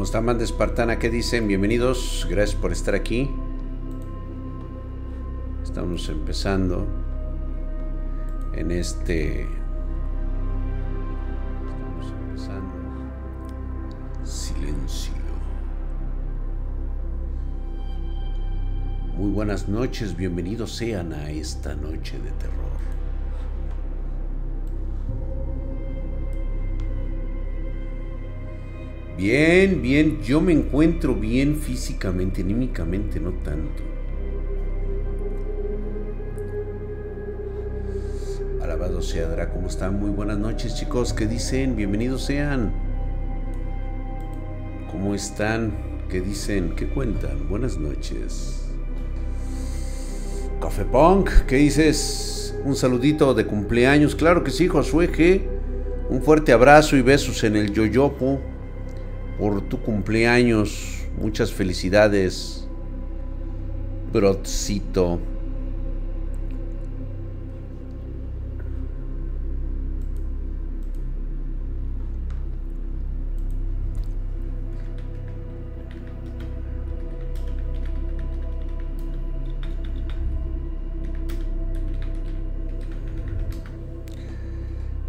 ¿Cómo está, de Espartana? ¿Qué dicen? Bienvenidos, gracias por estar aquí. Estamos empezando en este... Estamos empezando. Silencio. Muy buenas noches, bienvenidos sean a esta noche de terror. Bien, bien, yo me encuentro bien físicamente, anímicamente no tanto. Alabado sea Dra, ¿cómo están? Muy buenas noches chicos, ¿qué dicen? Bienvenidos sean. ¿Cómo están? ¿Qué dicen? ¿Qué cuentan? Buenas noches. Café Punk, ¿qué dices? Un saludito de cumpleaños, claro que sí, Josué. Un fuerte abrazo y besos en el yoyopo por tu cumpleaños. Muchas felicidades, Brotcito.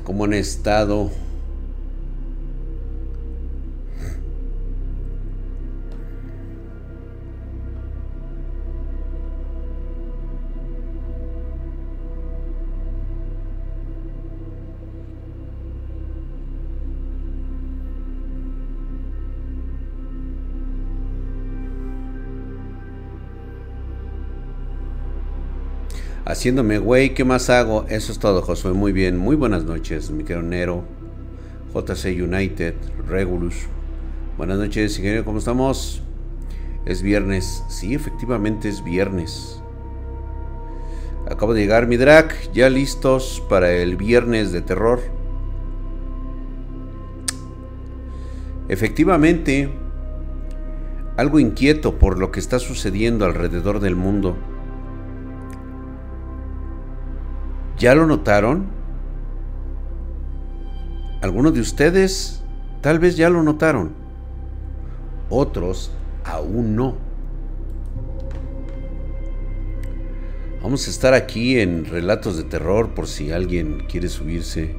¿Cómo han estado? Haciéndome güey, ¿qué más hago? Eso es todo, Josué. Muy bien. Muy buenas noches, mi querido Nero. JC United, Regulus. Buenas noches, ingeniero, ¿cómo estamos? Es viernes. Sí, efectivamente es viernes. Acabo de llegar mi drag, ya listos para el viernes de terror. Efectivamente, algo inquieto por lo que está sucediendo alrededor del mundo. ¿Ya lo notaron? Algunos de ustedes tal vez ya lo notaron. Otros aún no. Vamos a estar aquí en Relatos de Terror por si alguien quiere subirse.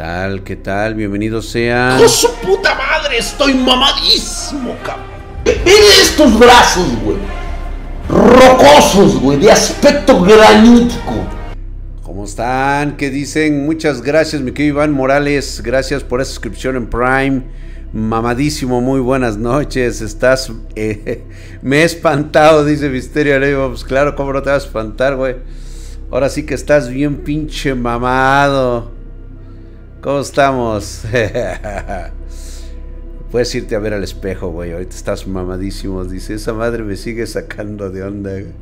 Tal? ¿Qué tal? Bienvenido sea. ¡Con su puta madre! Estoy mamadísimo, cabrón. estos brazos, güey. Rocosos, güey, de aspecto granítico. ¿Cómo están? ¿Qué dicen? Muchas gracias, mi querido Iván Morales. Gracias por esa suscripción en Prime. Mamadísimo, muy buenas noches. Estás. Eh, me he espantado, dice Misterio Pues claro, ¿cómo no te vas a espantar, güey? Ahora sí que estás bien pinche mamado. ¿Cómo estamos? Puedes irte a ver al espejo, güey. Ahorita estás mamadísimo. Dice, esa madre me sigue sacando de onda. E,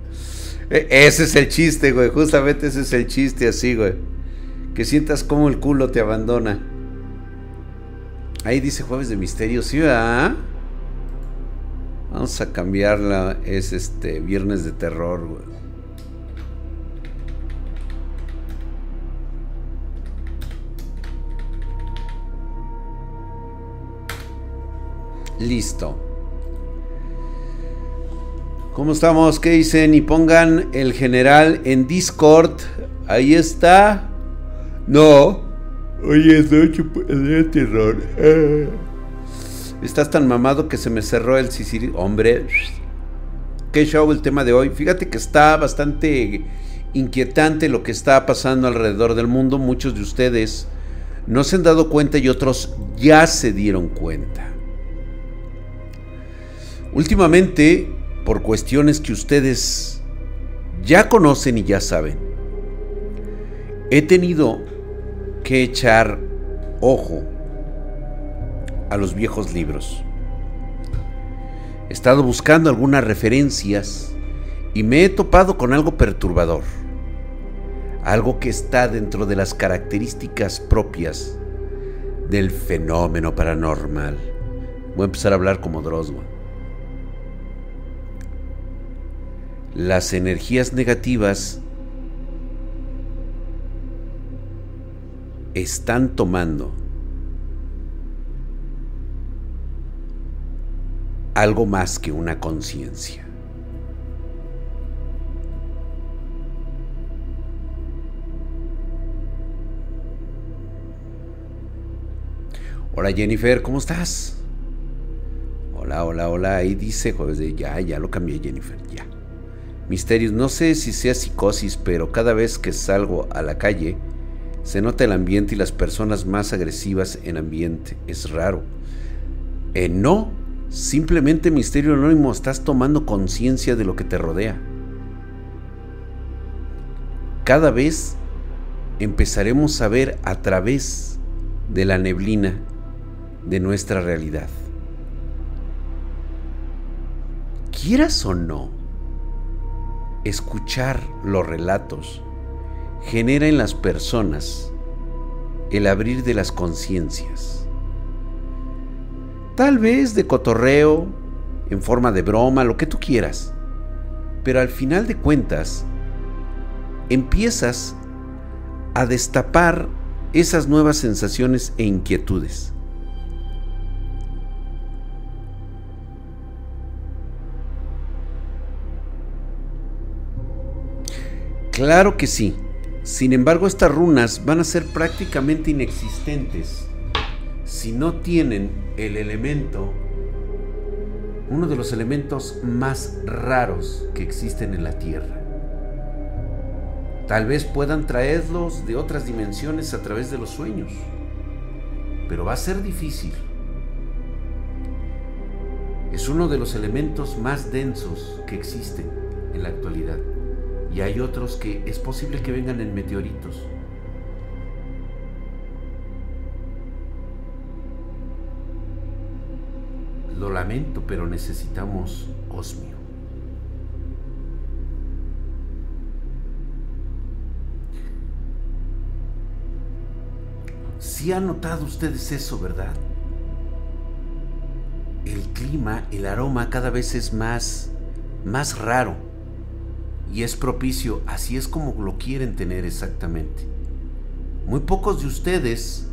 ese es el chiste, güey. Justamente ese es el chiste así, güey. Que sientas como el culo te abandona. Ahí dice jueves de misterio, ¿sí? Vamos a cambiarla. Es este viernes de terror, güey. Listo. ¿Cómo estamos? ¿Qué dicen? Y pongan el general en Discord. Ahí está. No. Oye, de terror. Estás tan mamado que se me cerró el sisiri. Hombre. Qué show el tema de hoy. Fíjate que está bastante inquietante lo que está pasando alrededor del mundo. Muchos de ustedes no se han dado cuenta y otros ya se dieron cuenta. Últimamente, por cuestiones que ustedes ya conocen y ya saben, he tenido que echar ojo a los viejos libros. He estado buscando algunas referencias y me he topado con algo perturbador. Algo que está dentro de las características propias del fenómeno paranormal. Voy a empezar a hablar como Droswa. Las energías negativas están tomando algo más que una conciencia. Hola Jennifer, ¿cómo estás? Hola, hola, hola. Ahí dice jueves de ya, ya lo cambié Jennifer, ya. Misterios, no sé si sea psicosis, pero cada vez que salgo a la calle se nota el ambiente y las personas más agresivas en ambiente. Es raro. Eh, no, simplemente misterio anónimo, estás tomando conciencia de lo que te rodea. Cada vez empezaremos a ver a través de la neblina de nuestra realidad. Quieras o no, escuchar los relatos genera en las personas el abrir de las conciencias. Tal vez de cotorreo, en forma de broma, lo que tú quieras. Pero al final de cuentas, empiezas a destapar esas nuevas sensaciones e inquietudes. Claro que sí. Sin embargo, estas runas van a ser prácticamente inexistentes si no tienen el elemento, uno de los elementos más raros que existen en la Tierra. Tal vez puedan traerlos de otras dimensiones a través de los sueños, pero va a ser difícil. Es uno de los elementos más densos que existen en la actualidad y hay otros que es posible que vengan en meteoritos. Lo lamento, pero necesitamos osmio. Si han notado ustedes eso, ¿verdad? El clima, el aroma cada vez es más más raro y es propicio, así es como lo quieren tener exactamente. Muy pocos de ustedes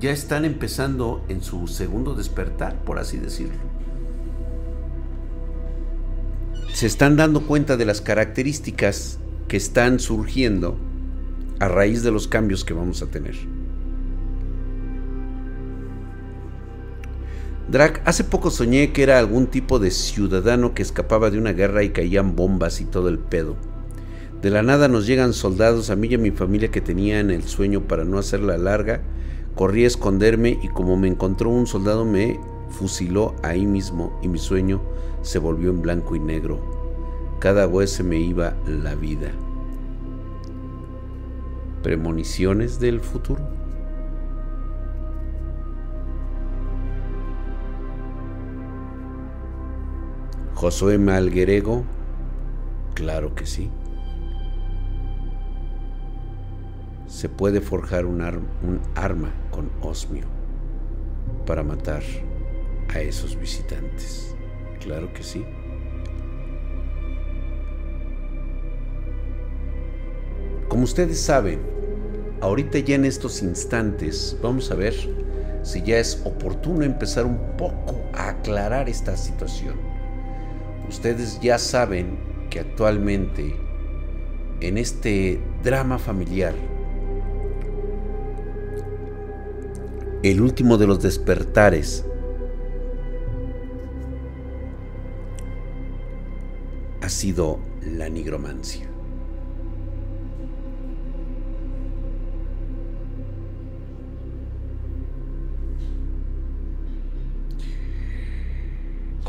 ya están empezando en su segundo despertar, por así decirlo. Se están dando cuenta de las características que están surgiendo a raíz de los cambios que vamos a tener. Drac, hace poco soñé que era algún tipo de ciudadano que escapaba de una guerra y caían bombas y todo el pedo. De la nada nos llegan soldados, a mí y a mi familia que tenía en el sueño para no hacerla larga. Corrí a esconderme y como me encontró un soldado me fusiló ahí mismo y mi sueño se volvió en blanco y negro. Cada vez se me iba la vida. Premoniciones del futuro. Josué Malguerego, claro que sí. Se puede forjar un, un arma con osmio para matar a esos visitantes. Claro que sí. Como ustedes saben, ahorita ya en estos instantes vamos a ver si ya es oportuno empezar un poco a aclarar esta situación. Ustedes ya saben que actualmente en este drama familiar, el último de los despertares ha sido la nigromancia.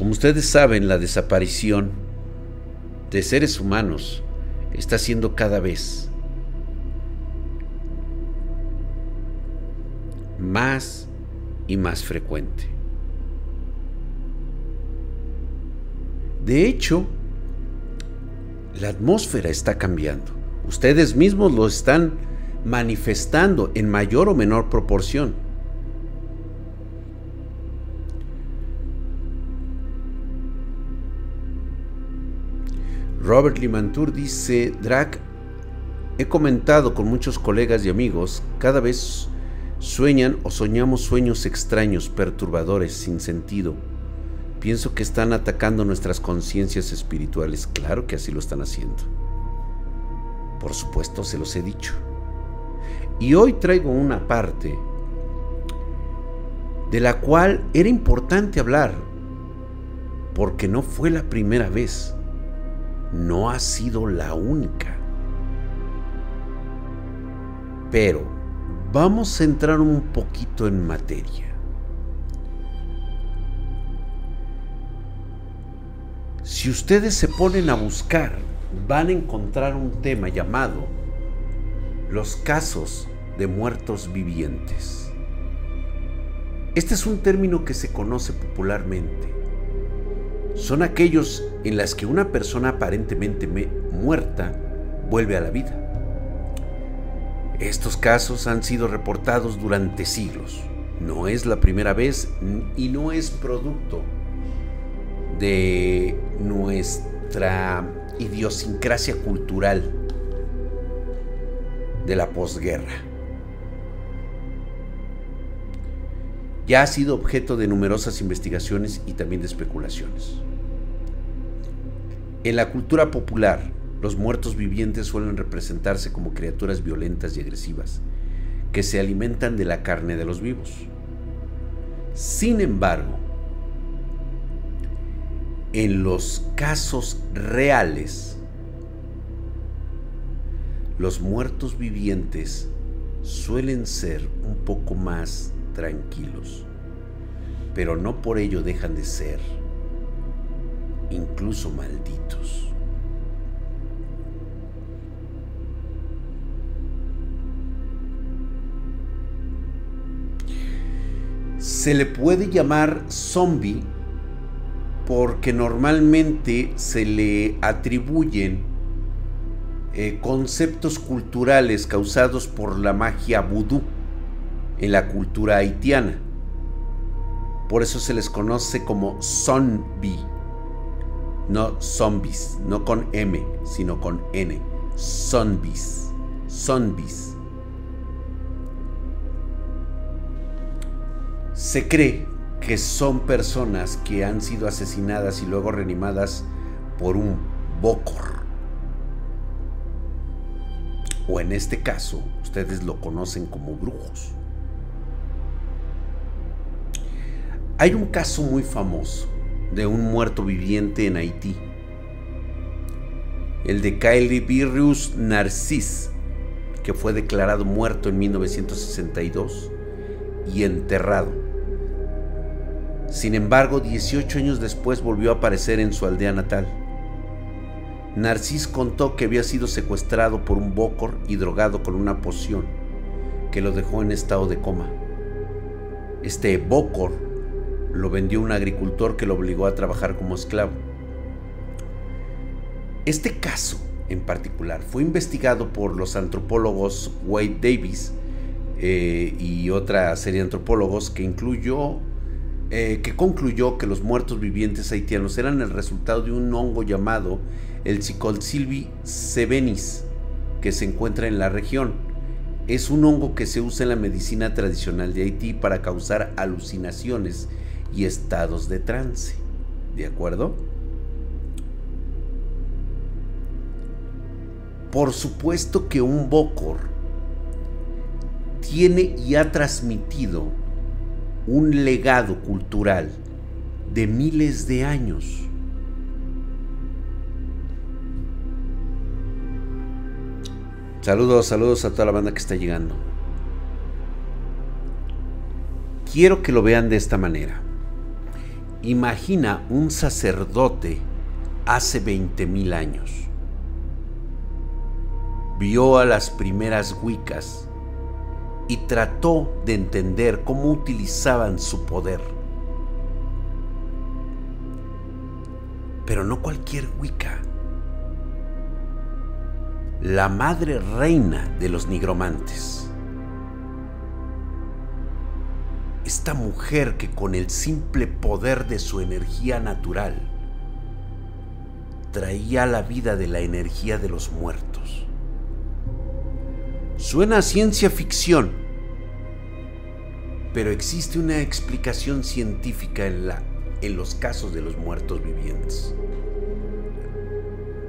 Como ustedes saben, la desaparición de seres humanos está siendo cada vez más y más frecuente. De hecho, la atmósfera está cambiando. Ustedes mismos lo están manifestando en mayor o menor proporción. Robert Limantur dice, Drac, he comentado con muchos colegas y amigos, cada vez sueñan o soñamos sueños extraños, perturbadores, sin sentido. Pienso que están atacando nuestras conciencias espirituales. Claro que así lo están haciendo. Por supuesto, se los he dicho. Y hoy traigo una parte de la cual era importante hablar, porque no fue la primera vez no ha sido la única. Pero vamos a entrar un poquito en materia. Si ustedes se ponen a buscar, van a encontrar un tema llamado los casos de muertos vivientes. Este es un término que se conoce popularmente son aquellos en las que una persona aparentemente muerta vuelve a la vida. Estos casos han sido reportados durante siglos. No es la primera vez y no es producto de nuestra idiosincrasia cultural de la posguerra. Ya ha sido objeto de numerosas investigaciones y también de especulaciones. En la cultura popular, los muertos vivientes suelen representarse como criaturas violentas y agresivas, que se alimentan de la carne de los vivos. Sin embargo, en los casos reales, los muertos vivientes suelen ser un poco más tranquilos, pero no por ello dejan de ser incluso malditos. Se le puede llamar zombie porque normalmente se le atribuyen eh, conceptos culturales causados por la magia vudú en la cultura haitiana. Por eso se les conoce como zombie, no zombies, no con M, sino con N. Zombies, zombies. Se cree que son personas que han sido asesinadas y luego reanimadas por un bokor. O en este caso, ustedes lo conocen como brujos. Hay un caso muy famoso de un muerto viviente en Haití, el de Caelibirrius Narcis, que fue declarado muerto en 1962 y enterrado. Sin embargo, 18 años después volvió a aparecer en su aldea natal. Narcis contó que había sido secuestrado por un bocor y drogado con una poción que lo dejó en estado de coma. Este bocor lo vendió un agricultor que lo obligó a trabajar como esclavo. Este caso en particular fue investigado por los antropólogos Wade Davis eh, y otra serie de antropólogos que incluyó eh, que concluyó que los muertos vivientes haitianos eran el resultado de un hongo llamado el Cicolsilvi sevenis que se encuentra en la región. Es un hongo que se usa en la medicina tradicional de Haití para causar alucinaciones y estados de trance. ¿De acuerdo? Por supuesto que un Bokor tiene y ha transmitido un legado cultural de miles de años. Saludos, saludos a toda la banda que está llegando. Quiero que lo vean de esta manera. Imagina un sacerdote hace 20 mil años. Vio a las primeras Wiccas y trató de entender cómo utilizaban su poder. Pero no cualquier Wicca. La madre reina de los nigromantes. Esta mujer que con el simple poder de su energía natural traía la vida de la energía de los muertos. Suena a ciencia ficción, pero existe una explicación científica en, la, en los casos de los muertos vivientes.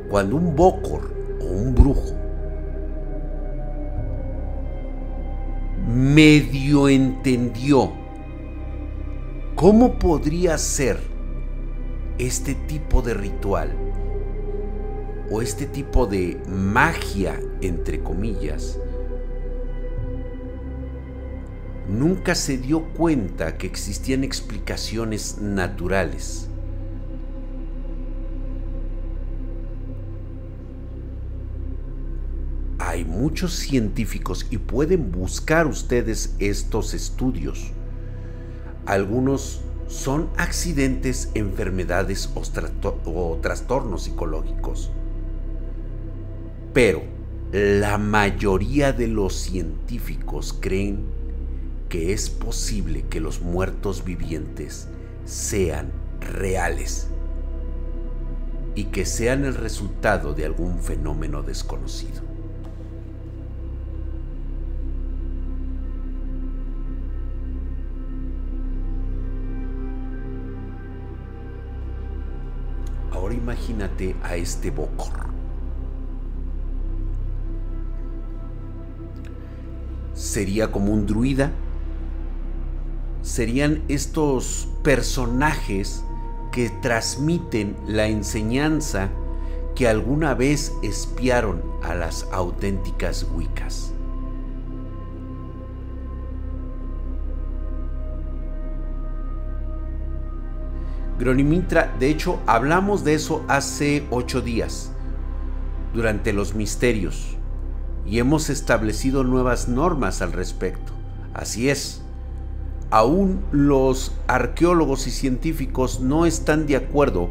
Cuando un bokor o un brujo medio entendió cómo podría ser este tipo de ritual o este tipo de magia, entre comillas, nunca se dio cuenta que existían explicaciones naturales. Hay muchos científicos y pueden buscar ustedes estos estudios. Algunos son accidentes, enfermedades o, trastornos psicológicos. Pero la mayoría de los científicos creen que es posible que los muertos vivientes sean reales y que sean el resultado de algún fenómeno desconocido. Imagínate a este Bokor. Sería como un druida serían estos personajes que transmiten la enseñanza que alguna vez espiaron a las auténticas Wiccas. Gronimitra, de hecho, hablamos de eso hace ocho días, durante los misterios, y hemos establecido nuevas normas al respecto. Así es, aún los arqueólogos y científicos no están de acuerdo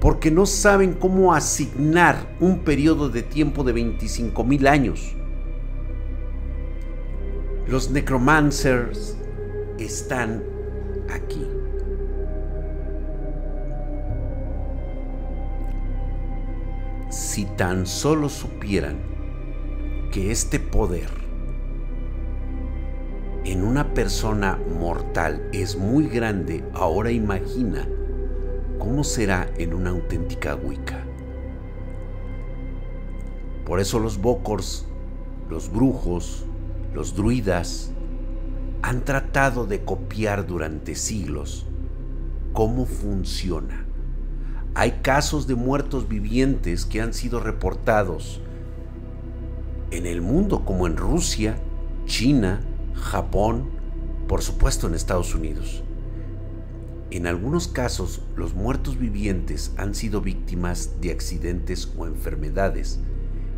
porque no saben cómo asignar un periodo de tiempo de 25 mil años. Los necromancers están aquí. Si tan solo supieran que este poder en una persona mortal es muy grande, ahora imagina cómo será en una auténtica Wicca. Por eso los Bokors, los brujos, los druidas han tratado de copiar durante siglos cómo funciona. Hay casos de muertos vivientes que han sido reportados en el mundo como en Rusia, China, Japón, por supuesto en Estados Unidos. En algunos casos, los muertos vivientes han sido víctimas de accidentes o enfermedades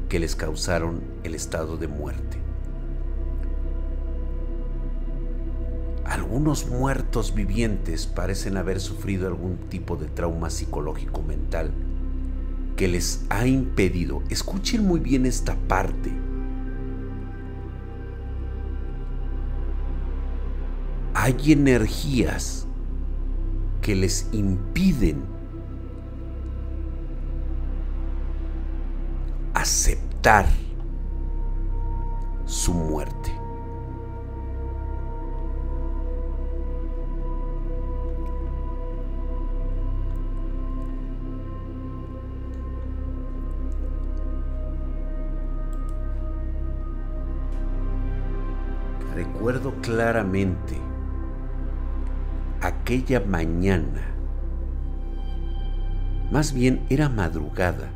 que les causaron el estado de muerte. Algunos muertos vivientes parecen haber sufrido algún tipo de trauma psicológico mental que les ha impedido, escuchen muy bien esta parte, hay energías que les impiden aceptar su muerte. Recuerdo claramente aquella mañana, más bien era madrugada,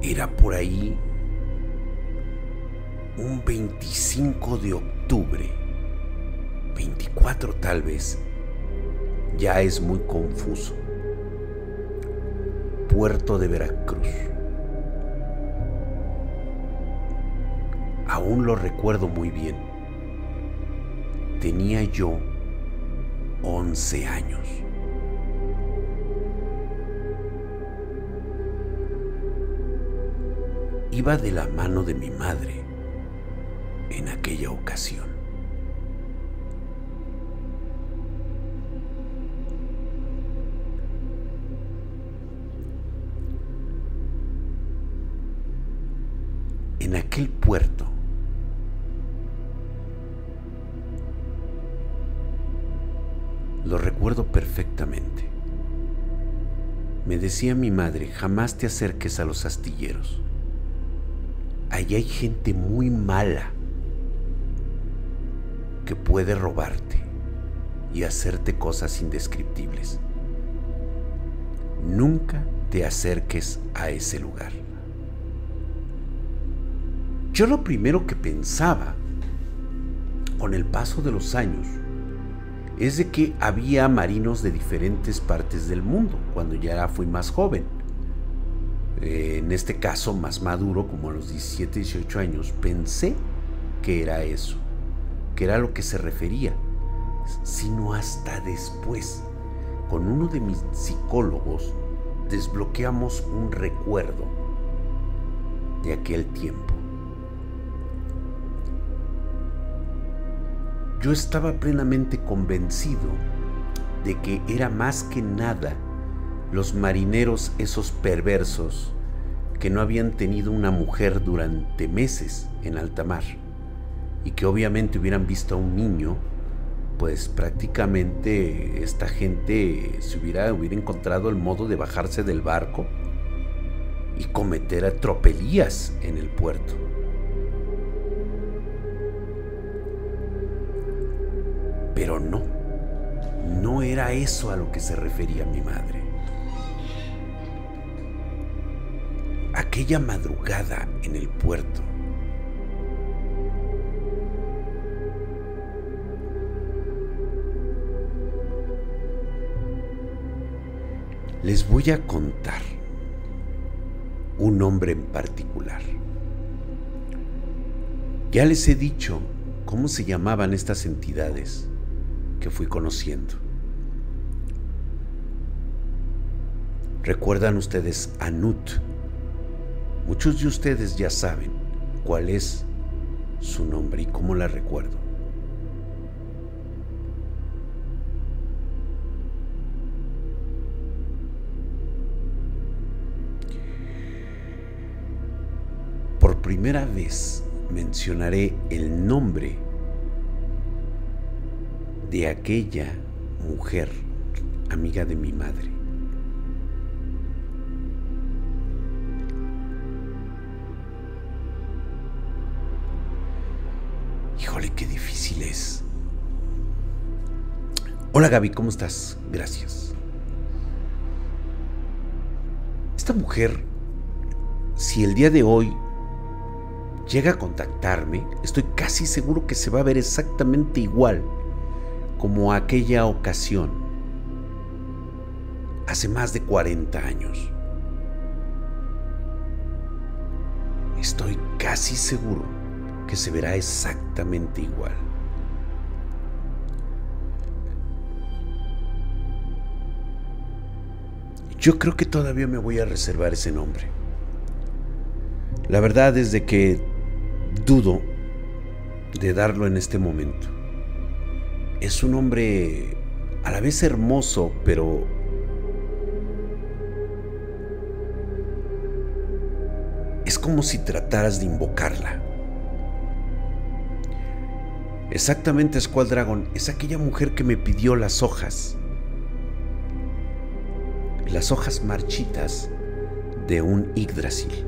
era por ahí un 25 de octubre, 24 tal vez, ya es muy confuso, Puerto de Veracruz. Aún lo recuerdo muy bien. Tenía yo 11 años. Iba de la mano de mi madre en aquella ocasión. En aquel puerto perfectamente. Me decía mi madre, jamás te acerques a los astilleros. Allí hay gente muy mala que puede robarte y hacerte cosas indescriptibles. Nunca te acerques a ese lugar. Yo lo primero que pensaba con el paso de los años es de que había marinos de diferentes partes del mundo cuando ya fui más joven. En este caso, más maduro, como a los 17, 18 años, pensé que era eso, que era lo que se refería, sino hasta después, con uno de mis psicólogos, desbloqueamos un recuerdo de aquel tiempo. Yo estaba plenamente convencido de que era más que nada los marineros esos perversos que no habían tenido una mujer durante meses en alta mar y que obviamente hubieran visto a un niño, pues prácticamente esta gente se hubiera, hubiera encontrado el modo de bajarse del barco y cometer atropelías en el puerto. Pero no, no era eso a lo que se refería mi madre. Aquella madrugada en el puerto, les voy a contar un hombre en particular. Ya les he dicho cómo se llamaban estas entidades fui conociendo. ¿Recuerdan ustedes a Nut? Muchos de ustedes ya saben cuál es su nombre y cómo la recuerdo. Por primera vez mencionaré el nombre de aquella mujer amiga de mi madre. Híjole, qué difícil es. Hola Gaby, ¿cómo estás? Gracias. Esta mujer, si el día de hoy llega a contactarme, estoy casi seguro que se va a ver exactamente igual como aquella ocasión, hace más de 40 años. Estoy casi seguro que se verá exactamente igual. Yo creo que todavía me voy a reservar ese nombre. La verdad es de que dudo de darlo en este momento es un hombre a la vez hermoso, pero es como si trataras de invocarla. Exactamente, Squall Dragon, es aquella mujer que me pidió las hojas. Las hojas marchitas de un Yggdrasil.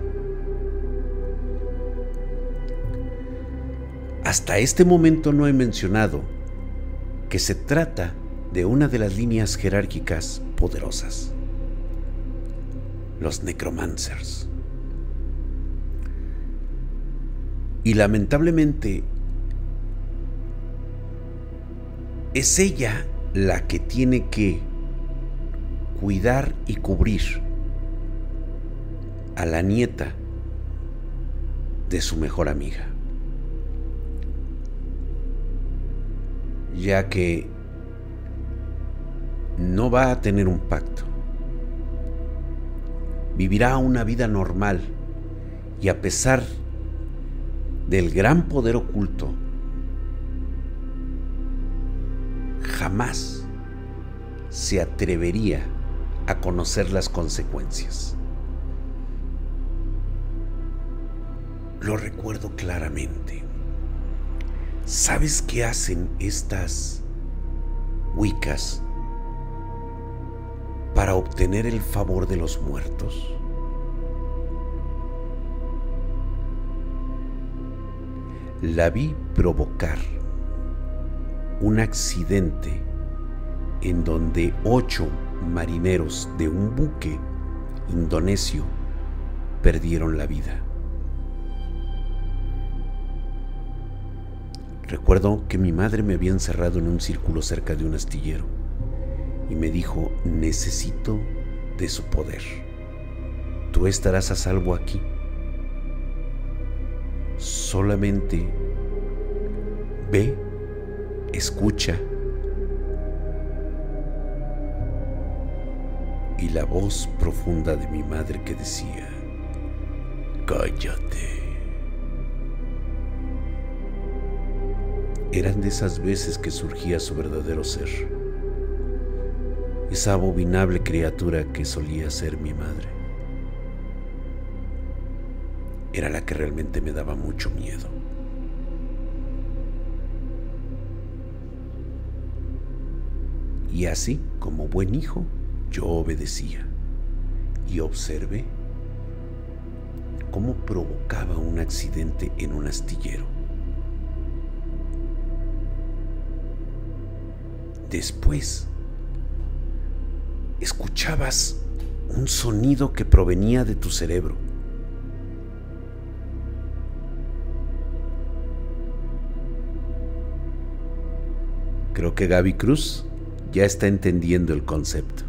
Hasta este momento no he mencionado que se trata de una de las líneas jerárquicas poderosas, los necromancers. Y lamentablemente es ella la que tiene que cuidar y cubrir a la nieta de su mejor amiga. Ya que no va a tener un pacto. Vivirá una vida normal y a pesar del gran poder oculto, jamás se atrevería a conocer las consecuencias. Lo recuerdo claramente. ¿Sabes qué hacen estas Wiccas para obtener el favor de los muertos? La vi provocar un accidente en donde ocho marineros de un buque indonesio perdieron la vida. Recuerdo que mi madre me había encerrado en un círculo cerca de un astillero y me dijo, necesito de su poder. Tú estarás a salvo aquí. Solamente ve, escucha y la voz profunda de mi madre que decía, cállate. Eran de esas veces que surgía su verdadero ser, esa abominable criatura que solía ser mi madre. Era la que realmente me daba mucho miedo. Y así, como buen hijo, yo obedecía y observé cómo provocaba un accidente en un astillero. Después, escuchabas un sonido que provenía de tu cerebro. Creo que Gaby Cruz ya está entendiendo el concepto.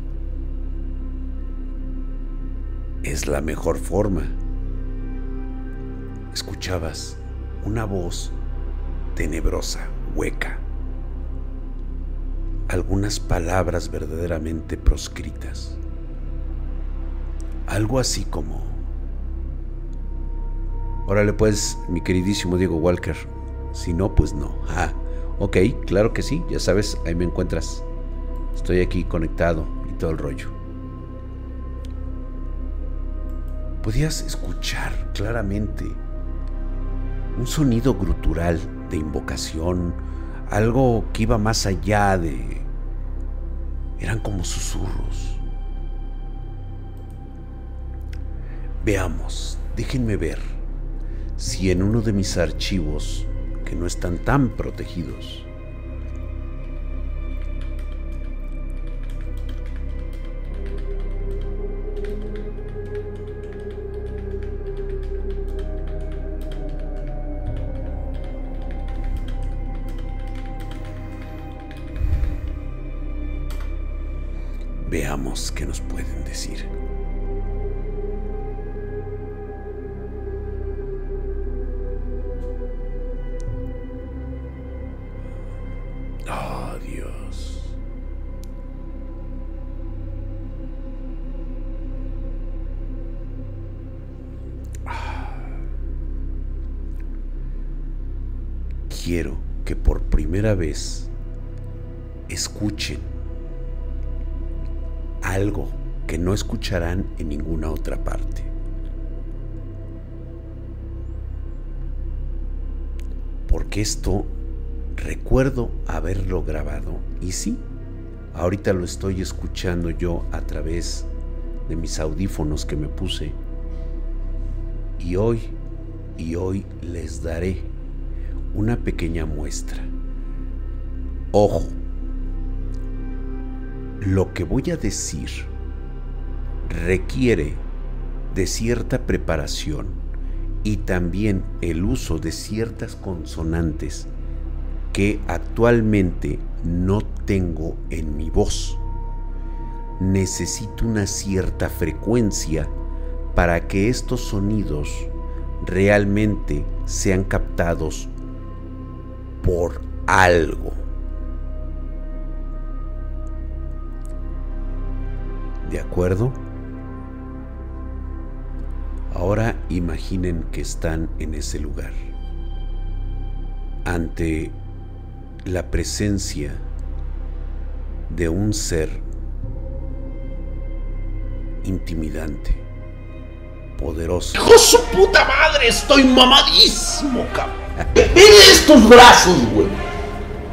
Es la mejor forma. Escuchabas una voz tenebrosa, hueca algunas palabras verdaderamente proscritas. Algo así como... Órale pues, mi queridísimo Diego Walker. Si no, pues no. Ah, ok, claro que sí, ya sabes, ahí me encuentras. Estoy aquí conectado y todo el rollo. Podías escuchar claramente un sonido grutural de invocación, algo que iba más allá de... Eran como susurros. Veamos, déjenme ver si en uno de mis archivos, que no están tan protegidos, Qué nos pueden decir. Oh, Dios. Quiero que por primera vez escuchen algo que no escucharán en ninguna otra parte. Porque esto recuerdo haberlo grabado y sí, ahorita lo estoy escuchando yo a través de mis audífonos que me puse. Y hoy, y hoy les daré una pequeña muestra. Ojo, lo que voy a decir requiere de cierta preparación y también el uso de ciertas consonantes que actualmente no tengo en mi voz. Necesito una cierta frecuencia para que estos sonidos realmente sean captados por algo. ¿De acuerdo? Ahora imaginen que están en ese lugar, ante la presencia de un ser intimidante, poderoso. ¡Hijo su puta madre! Estoy mamadísimo, cabrón. Mira estos brazos, güey.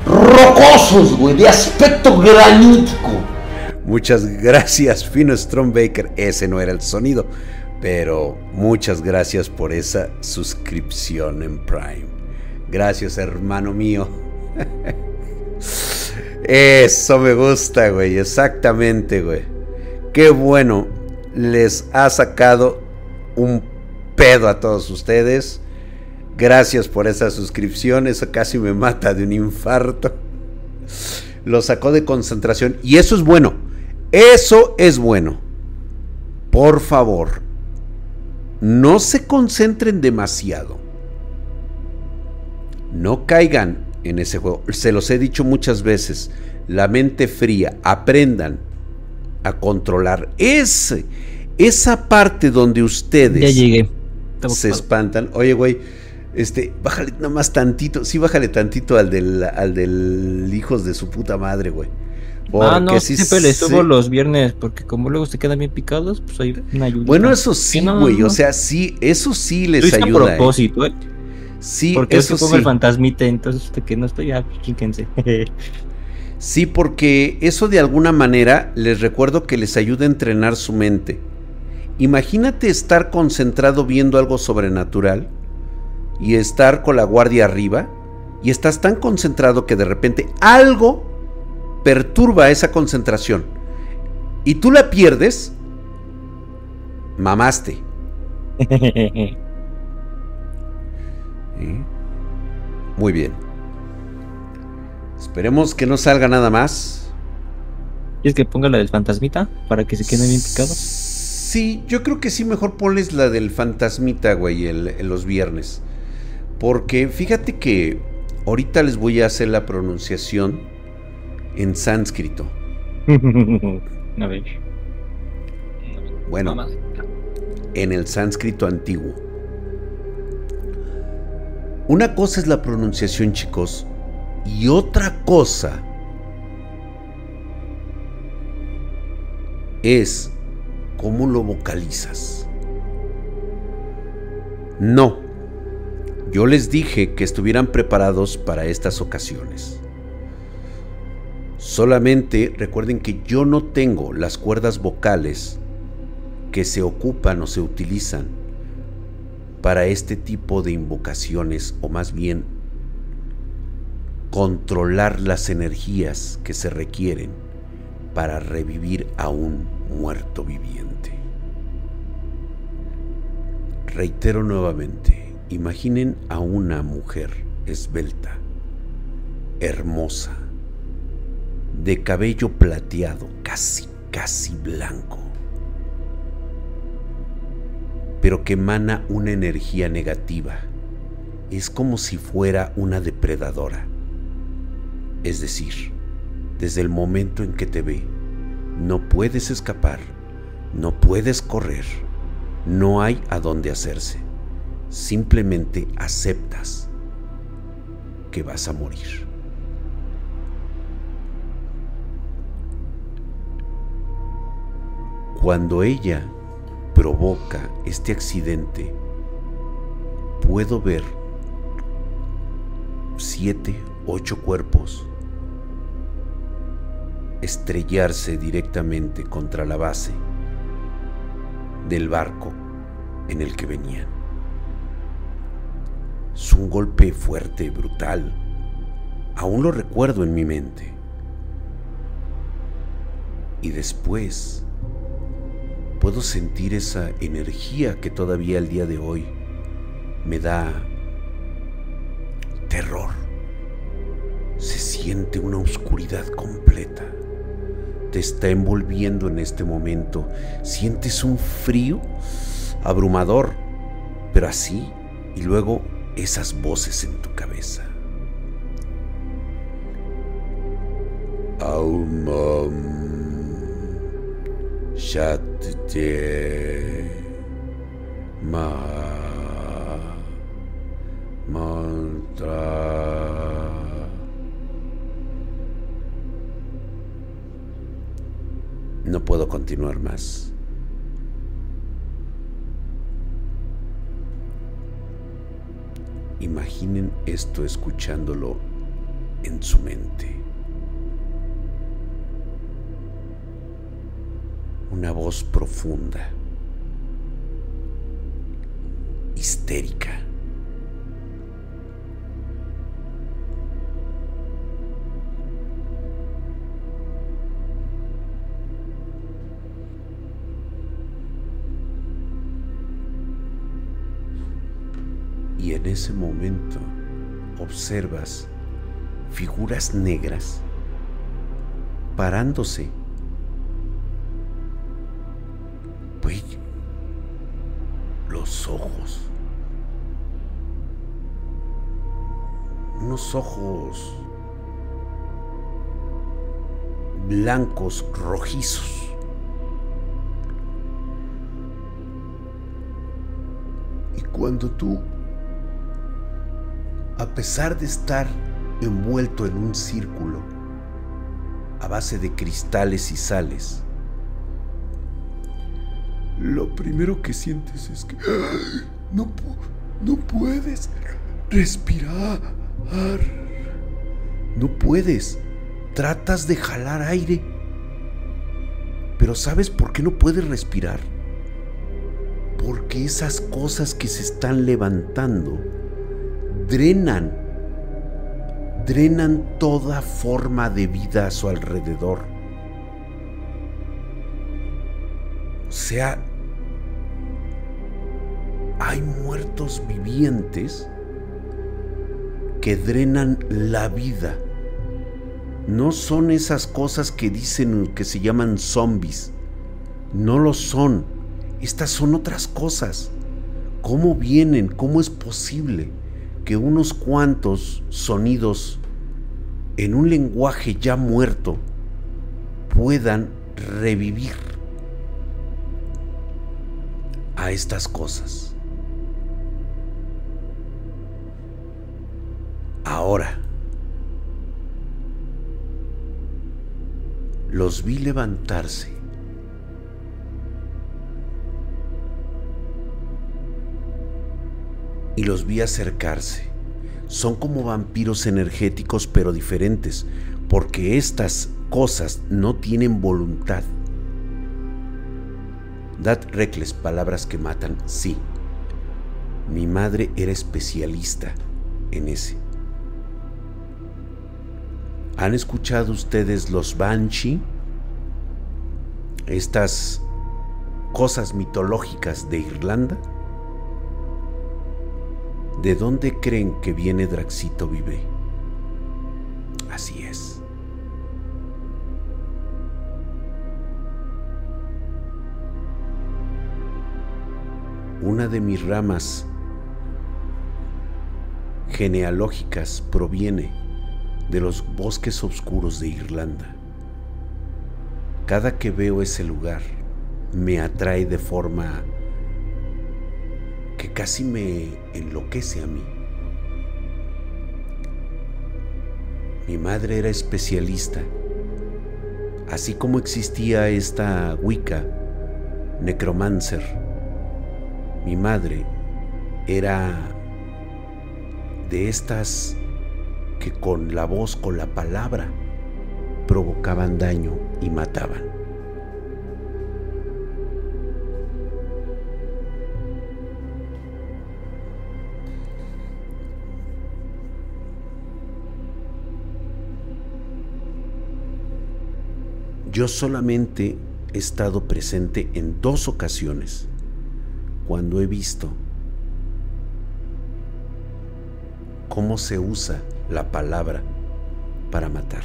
Rocosos, güey, de aspecto granítico. Muchas gracias, Fino Baker. Ese no era el sonido, pero muchas gracias por esa suscripción en Prime. Gracias, hermano mío. Eso me gusta, güey. Exactamente, güey. Qué bueno. Les ha sacado un pedo a todos ustedes. Gracias por esa suscripción. Eso casi me mata de un infarto. Lo sacó de concentración. Y eso es bueno. Eso es bueno. Por favor. No se concentren demasiado. No caigan en ese juego. Se los he dicho muchas veces. La mente fría. Aprendan a controlar ese, esa parte donde ustedes ya llegué. se espantan. Oye, güey, este, bájale nada más tantito. Sí, bájale tantito al del, al del hijos de su puta madre, güey. Ah, no, sí, siempre le subo los viernes, porque como luego se quedan bien picados, pues hay una ayuda. Bueno, eso sí, güey, o sea, sí, eso sí les ayuda. A ¿eh? propósito, ¿eh? Sí, porque eso es pongo el fantasmita, entonces que no estoy, ya, chíquense. sí, porque eso de alguna manera les recuerdo que les ayuda a entrenar su mente. Imagínate estar concentrado viendo algo sobrenatural y estar con la guardia arriba y estás tan concentrado que de repente algo perturba esa concentración y tú la pierdes, mamaste. Muy bien. Esperemos que no salga nada más. ¿Quieres que ponga la del fantasmita para que se quede bien picado? Sí, yo creo que sí, mejor ponles la del fantasmita, güey, el, los viernes. Porque fíjate que ahorita les voy a hacer la pronunciación en sánscrito. a ver. Bueno, en el sánscrito antiguo. Una cosa es la pronunciación, chicos, y otra cosa es cómo lo vocalizas. No, yo les dije que estuvieran preparados para estas ocasiones. Solamente recuerden que yo no tengo las cuerdas vocales que se ocupan o se utilizan para este tipo de invocaciones, o más bien controlar las energías que se requieren para revivir a un muerto viviente. Reitero nuevamente, imaginen a una mujer esbelta, hermosa, de cabello plateado, casi, casi blanco pero que emana una energía negativa. Es como si fuera una depredadora. Es decir, desde el momento en que te ve, no puedes escapar, no puedes correr, no hay a dónde hacerse. Simplemente aceptas que vas a morir. Cuando ella provoca este accidente, puedo ver siete, ocho cuerpos estrellarse directamente contra la base del barco en el que venían. Es un golpe fuerte, brutal. Aún lo recuerdo en mi mente. Y después puedo sentir esa energía que todavía el día de hoy me da terror. Se siente una oscuridad completa. Te está envolviendo en este momento. Sientes un frío abrumador, pero así, y luego esas voces en tu cabeza. Aum, Shatite Ma Mantra No puedo continuar más. Imaginen esto escuchándolo en su mente. Una voz profunda, histérica. Y en ese momento observas figuras negras parándose. Los ojos. Unos ojos blancos, rojizos. Y cuando tú a pesar de estar envuelto en un círculo a base de cristales y sales, lo primero que sientes es que no, no puedes respirar. No puedes. Tratas de jalar aire. Pero ¿sabes por qué no puedes respirar? Porque esas cosas que se están levantando drenan, drenan toda forma de vida a su alrededor. O sea, hay muertos vivientes que drenan la vida. No son esas cosas que dicen que se llaman zombies. No lo son. Estas son otras cosas. ¿Cómo vienen? ¿Cómo es posible? que unos cuantos sonidos en un lenguaje ya muerto puedan revivir a estas cosas. Ahora, los vi levantarse y los vi acercarse. Son como vampiros energéticos pero diferentes, porque estas cosas no tienen voluntad. Dad recles, palabras que matan, sí. Mi madre era especialista en ese. ¿Han escuchado ustedes los Banshee? Estas cosas mitológicas de Irlanda. ¿De dónde creen que viene Draxito Vive? Así es. Una de mis ramas genealógicas proviene de los bosques oscuros de Irlanda. Cada que veo ese lugar me atrae de forma que casi me enloquece a mí. Mi madre era especialista, así como existía esta Wicca, necromancer. Mi madre era de estas que con la voz, con la palabra, provocaban daño y mataban. Yo solamente he estado presente en dos ocasiones cuando he visto cómo se usa la palabra para matar.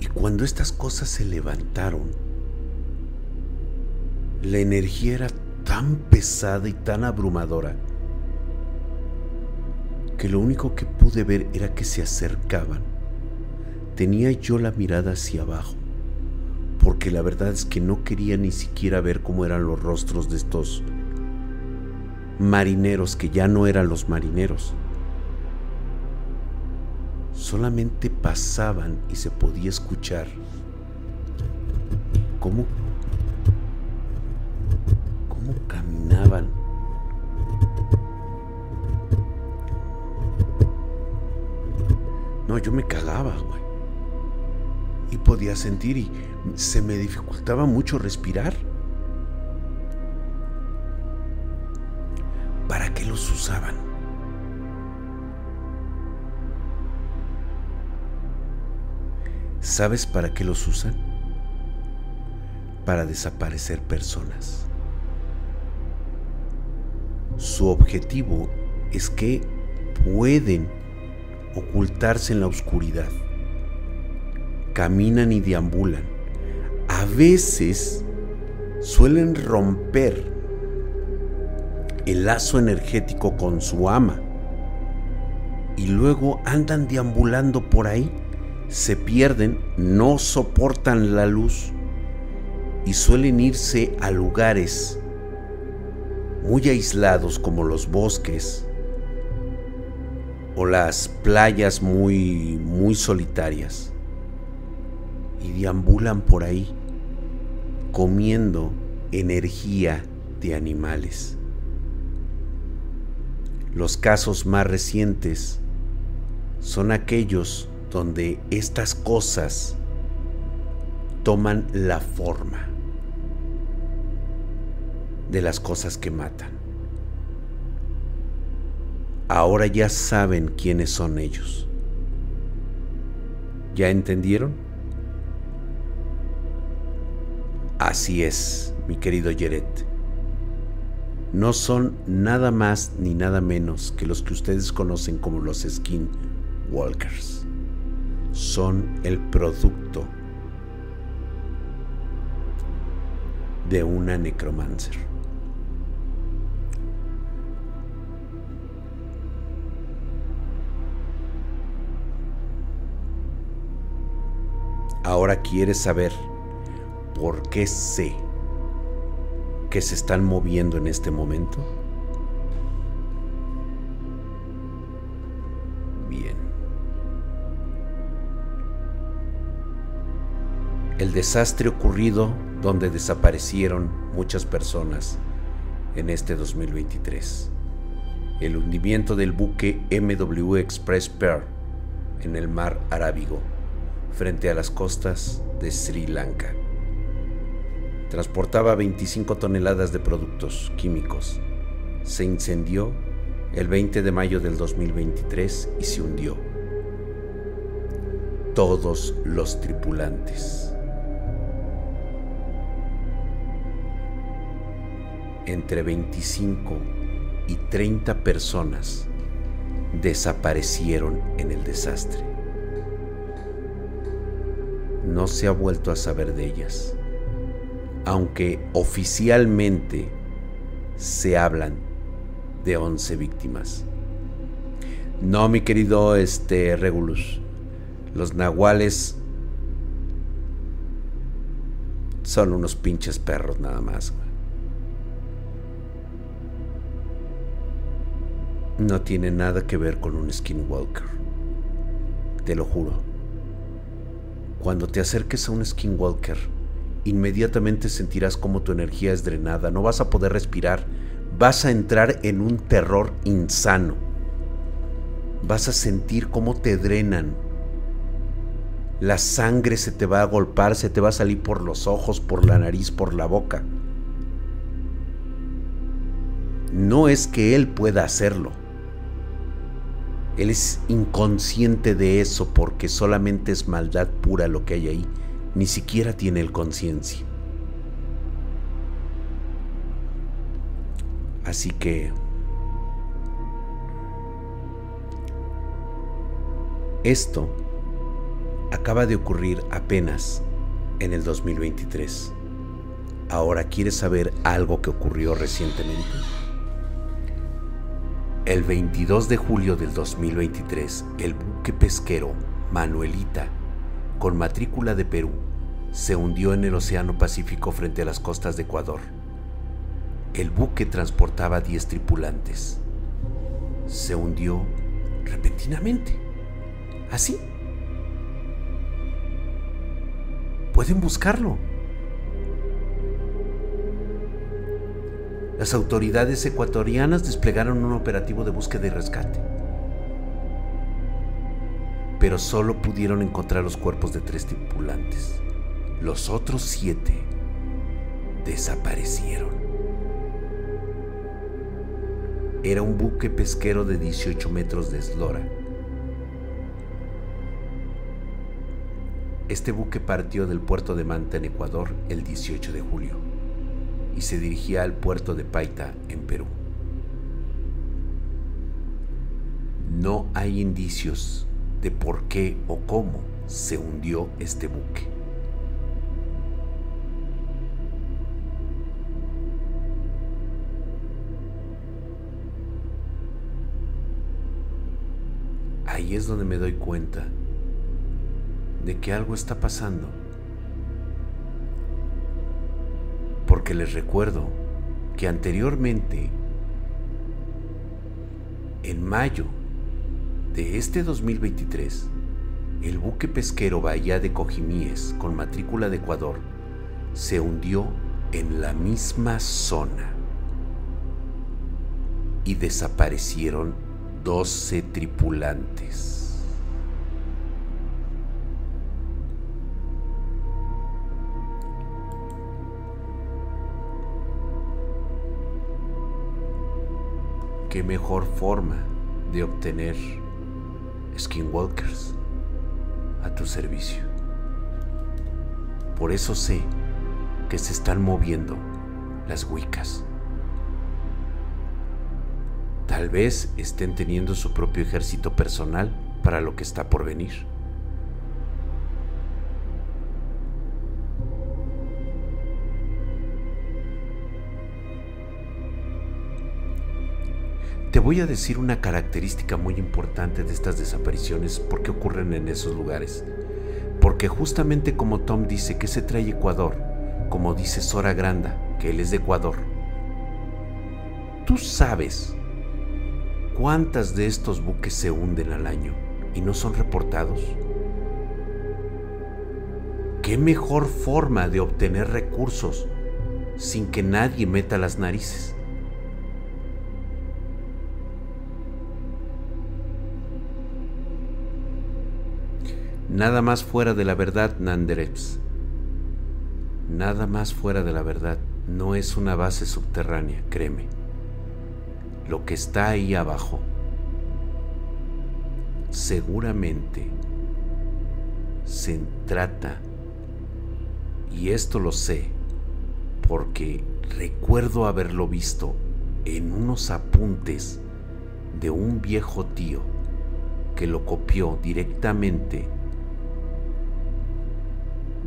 Y cuando estas cosas se levantaron, la energía era tan pesada y tan abrumadora que lo único que pude ver era que se acercaban tenía yo la mirada hacia abajo, porque la verdad es que no quería ni siquiera ver cómo eran los rostros de estos marineros que ya no eran los marineros. Solamente pasaban y se podía escuchar cómo podía sentir y se me dificultaba mucho respirar. ¿Para qué los usaban? ¿Sabes para qué los usan? Para desaparecer personas. Su objetivo es que pueden ocultarse en la oscuridad. Caminan y deambulan. A veces suelen romper el lazo energético con su ama y luego andan deambulando por ahí, se pierden, no soportan la luz y suelen irse a lugares muy aislados como los bosques o las playas muy muy solitarias y deambulan por ahí comiendo energía de animales. Los casos más recientes son aquellos donde estas cosas toman la forma de las cosas que matan. Ahora ya saben quiénes son ellos. ¿Ya entendieron? Así es, mi querido Yeret no son nada más ni nada menos que los que ustedes conocen como los Skin Walkers. Son el producto de una necromancer. Ahora quieres saber por qué sé que se están moviendo en este momento? Bien. El desastre ocurrido donde desaparecieron muchas personas en este 2023. El hundimiento del buque MW Express Pearl en el mar Arábigo frente a las costas de Sri Lanka transportaba 25 toneladas de productos químicos. Se incendió el 20 de mayo del 2023 y se hundió. Todos los tripulantes. Entre 25 y 30 personas desaparecieron en el desastre. No se ha vuelto a saber de ellas aunque oficialmente se hablan de 11 víctimas. No, mi querido este Regulus. Los nahuales son unos pinches perros nada más. No tiene nada que ver con un skinwalker. Te lo juro. Cuando te acerques a un skinwalker, inmediatamente sentirás como tu energía es drenada, no vas a poder respirar, vas a entrar en un terror insano. Vas a sentir cómo te drenan. La sangre se te va a golpar, se te va a salir por los ojos, por la nariz, por la boca. No es que él pueda hacerlo. Él es inconsciente de eso porque solamente es maldad pura lo que hay ahí ni siquiera tiene el conciencia. Así que esto acaba de ocurrir apenas en el 2023. Ahora, ¿quieres saber algo que ocurrió recientemente? El 22 de julio del 2023, el buque pesquero Manuelita con matrícula de Perú, se hundió en el Océano Pacífico frente a las costas de Ecuador. El buque transportaba 10 tripulantes. Se hundió repentinamente. Así. Pueden buscarlo. Las autoridades ecuatorianas desplegaron un operativo de búsqueda y rescate. Pero solo pudieron encontrar los cuerpos de tres tripulantes. Los otros siete desaparecieron. Era un buque pesquero de 18 metros de eslora. Este buque partió del puerto de Manta en Ecuador el 18 de julio y se dirigía al puerto de Paita en Perú. No hay indicios de por qué o cómo se hundió este buque. Ahí es donde me doy cuenta de que algo está pasando. Porque les recuerdo que anteriormente, en mayo de este 2023, el buque pesquero Bahía de Cojimíes, con matrícula de Ecuador, se hundió en la misma zona y desaparecieron 12 tripulantes. ¿Qué mejor forma de obtener skinwalkers a tu servicio? Por eso sé que se están moviendo las Wiccas. Tal vez estén teniendo su propio ejército personal para lo que está por venir. Voy a decir una característica muy importante de estas desapariciones, por qué ocurren en esos lugares. Porque justamente como Tom dice que se trae Ecuador, como dice Sora Granda, que él es de Ecuador, tú sabes ¿Cuántas de estos buques se hunden al año y no son reportados? ¿Qué mejor forma de obtener recursos sin que nadie meta las narices? Nada más fuera de la verdad, Nandereps. Nada más fuera de la verdad. No es una base subterránea, créeme lo que está ahí abajo, seguramente se trata, y esto lo sé, porque recuerdo haberlo visto en unos apuntes de un viejo tío que lo copió directamente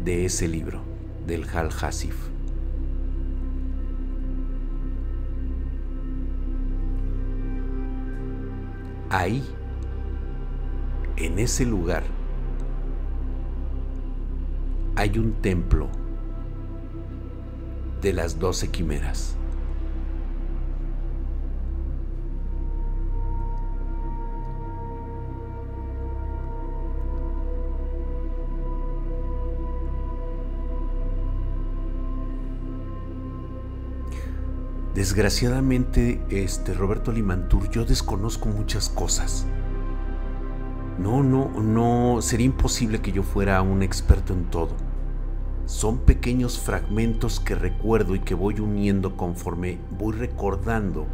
de ese libro, del Hal Hasif. Ahí, en ese lugar, hay un templo de las doce quimeras. Desgraciadamente, este Roberto Limantur, yo desconozco muchas cosas. No, no, no, sería imposible que yo fuera un experto en todo. Son pequeños fragmentos que recuerdo y que voy uniendo conforme voy recordando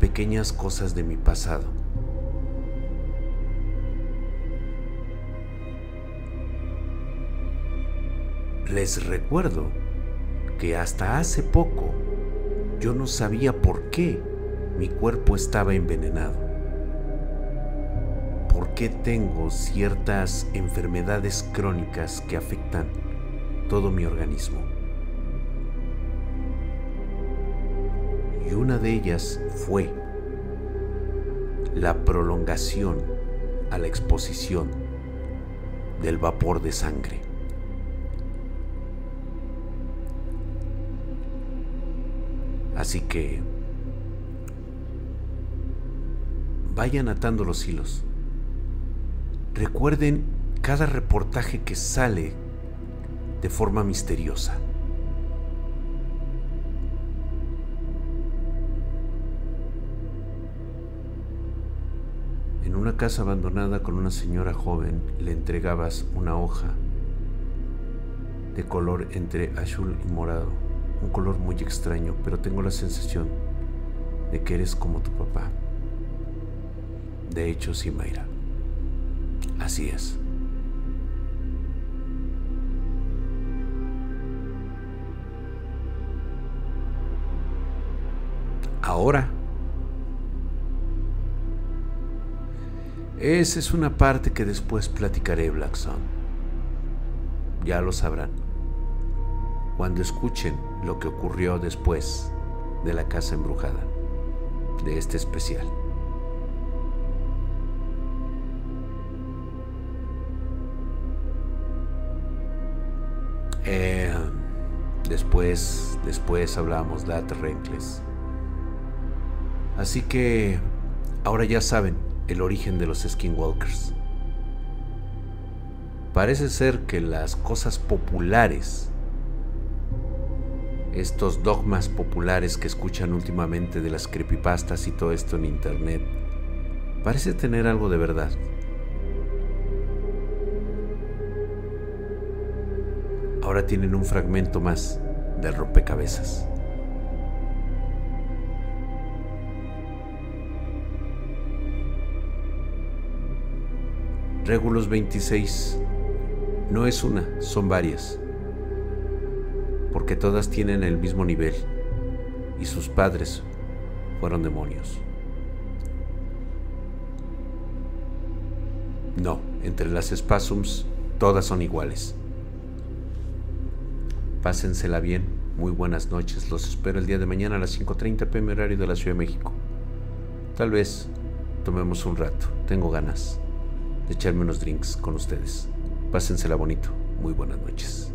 pequeñas cosas de mi pasado. Les recuerdo que hasta hace poco yo no sabía por qué mi cuerpo estaba envenenado. ¿Por qué tengo ciertas enfermedades crónicas que afectan todo mi organismo? Y una de ellas fue la prolongación a la exposición del vapor de sangre. Así que vayan atando los hilos. Recuerden cada reportaje que sale de forma misteriosa. En una casa abandonada con una señora joven le entregabas una hoja de color entre azul y morado, un color muy extraño, pero tengo la sensación de que eres como tu papá. De hecho, sí, Mayra. Así es. Ahora, esa es una parte que después platicaré, Black Sun. Ya lo sabrán. Cuando escuchen lo que ocurrió después de la casa embrujada, de este especial. Eh, después, después hablamos de Renkles. Así que ahora ya saben el origen de los Skinwalkers. Parece ser que las cosas populares, estos dogmas populares que escuchan últimamente de las creepypastas y todo esto en internet, parece tener algo de verdad. ahora tienen un fragmento más del rompecabezas. Regulus 26 no es una, son varias, porque todas tienen el mismo nivel y sus padres fueron demonios. No, entre las spasms todas son iguales. Pásensela bien. Muy buenas noches. Los espero el día de mañana a las 5.30 pm horario de la Ciudad de México. Tal vez tomemos un rato. Tengo ganas de echarme unos drinks con ustedes. Pásensela bonito. Muy buenas noches.